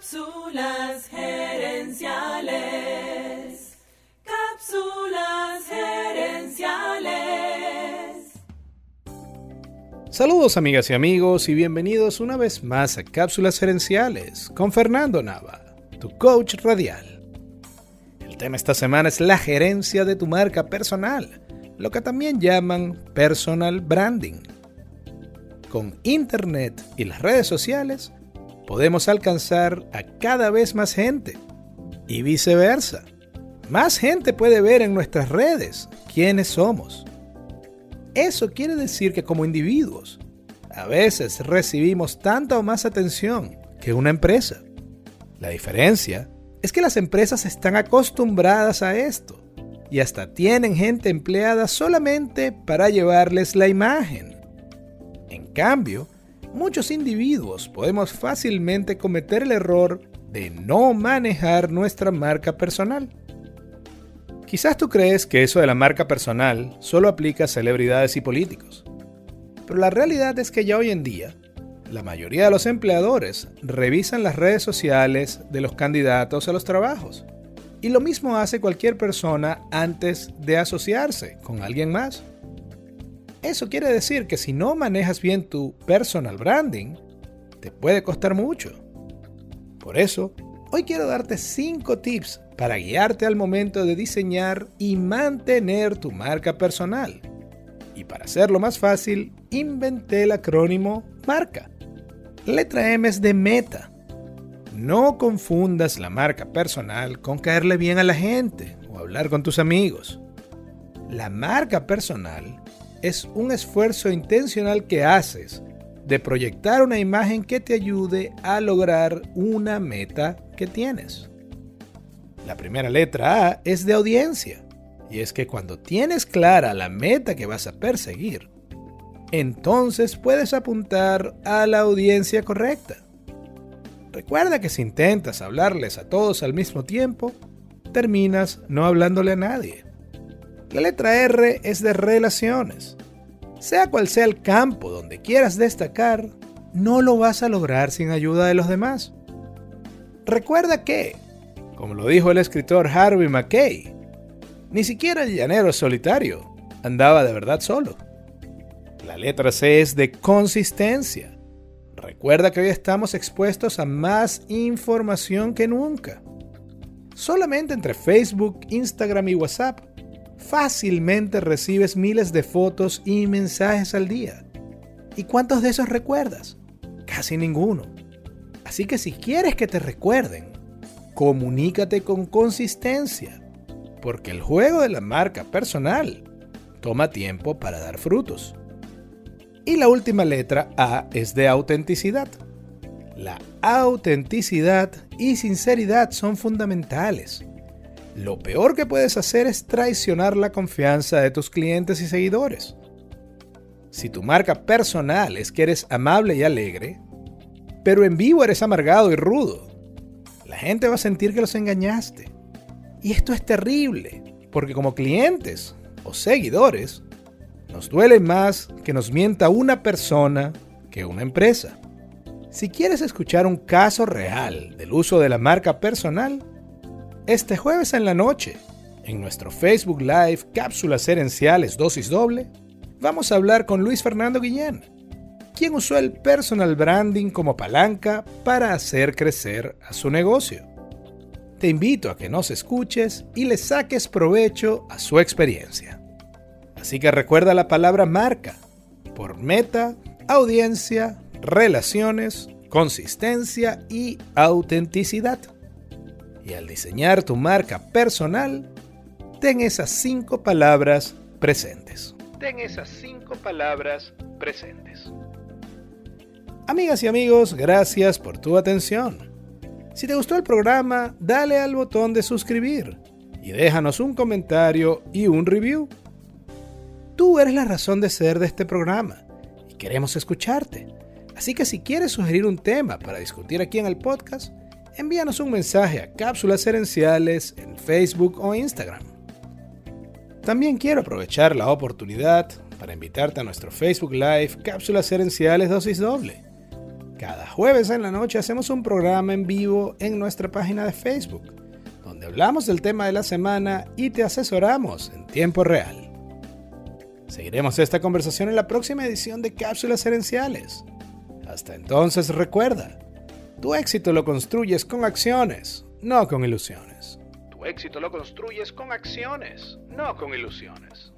Cápsulas gerenciales. Cápsulas gerenciales. Saludos amigas y amigos y bienvenidos una vez más a Cápsulas gerenciales con Fernando Nava, tu coach radial. El tema esta semana es la gerencia de tu marca personal, lo que también llaman personal branding. Con Internet y las redes sociales, podemos alcanzar a cada vez más gente y viceversa. Más gente puede ver en nuestras redes quiénes somos. Eso quiere decir que como individuos, a veces recibimos tanta o más atención que una empresa. La diferencia es que las empresas están acostumbradas a esto y hasta tienen gente empleada solamente para llevarles la imagen. En cambio, muchos individuos podemos fácilmente cometer el error de no manejar nuestra marca personal. Quizás tú crees que eso de la marca personal solo aplica a celebridades y políticos, pero la realidad es que ya hoy en día, la mayoría de los empleadores revisan las redes sociales de los candidatos a los trabajos. Y lo mismo hace cualquier persona antes de asociarse con alguien más. Eso quiere decir que si no manejas bien tu personal branding, te puede costar mucho. Por eso, hoy quiero darte 5 tips para guiarte al momento de diseñar y mantener tu marca personal. Y para hacerlo más fácil, inventé el acrónimo MARCA. Letra M es de meta. No confundas la marca personal con caerle bien a la gente o hablar con tus amigos. La marca personal es un esfuerzo intencional que haces de proyectar una imagen que te ayude a lograr una meta que tienes. La primera letra A es de audiencia, y es que cuando tienes clara la meta que vas a perseguir, entonces puedes apuntar a la audiencia correcta. Recuerda que si intentas hablarles a todos al mismo tiempo, terminas no hablándole a nadie. La letra R es de relaciones. Sea cual sea el campo donde quieras destacar, no lo vas a lograr sin ayuda de los demás. Recuerda que, como lo dijo el escritor Harvey Mackay, ni siquiera el llanero solitario andaba de verdad solo. La letra C es de consistencia. Recuerda que hoy estamos expuestos a más información que nunca. Solamente entre Facebook, Instagram y WhatsApp fácilmente recibes miles de fotos y mensajes al día. ¿Y cuántos de esos recuerdas? Casi ninguno. Así que si quieres que te recuerden, comunícate con consistencia, porque el juego de la marca personal toma tiempo para dar frutos. Y la última letra A es de autenticidad. La autenticidad y sinceridad son fundamentales lo peor que puedes hacer es traicionar la confianza de tus clientes y seguidores. Si tu marca personal es que eres amable y alegre, pero en vivo eres amargado y rudo, la gente va a sentir que los engañaste. Y esto es terrible, porque como clientes o seguidores, nos duele más que nos mienta una persona que una empresa. Si quieres escuchar un caso real del uso de la marca personal, este jueves en la noche, en nuestro Facebook Live Cápsulas Herenciales Dosis Doble, vamos a hablar con Luis Fernando Guillén, quien usó el personal branding como palanca para hacer crecer a su negocio. Te invito a que nos escuches y le saques provecho a su experiencia. Así que recuerda la palabra marca por meta, audiencia, relaciones, consistencia y autenticidad. Y al diseñar tu marca personal, ten esas cinco palabras presentes. Ten esas cinco palabras presentes. Amigas y amigos, gracias por tu atención. Si te gustó el programa, dale al botón de suscribir y déjanos un comentario y un review. Tú eres la razón de ser de este programa y queremos escucharte. Así que si quieres sugerir un tema para discutir aquí en el podcast, envíanos un mensaje a Cápsulas Herenciales en Facebook o Instagram. También quiero aprovechar la oportunidad para invitarte a nuestro Facebook Live Cápsulas Herenciales Dosis Doble, Cada jueves en la noche hacemos un programa en vivo en nuestra página de Facebook, donde hablamos del tema de la semana y te asesoramos en tiempo real. Seguiremos esta conversación en la próxima edición de Cápsulas Herenciales. Hasta entonces recuerda, tu éxito lo construyes con acciones, no con ilusiones. Tu éxito lo construyes con acciones, no con ilusiones.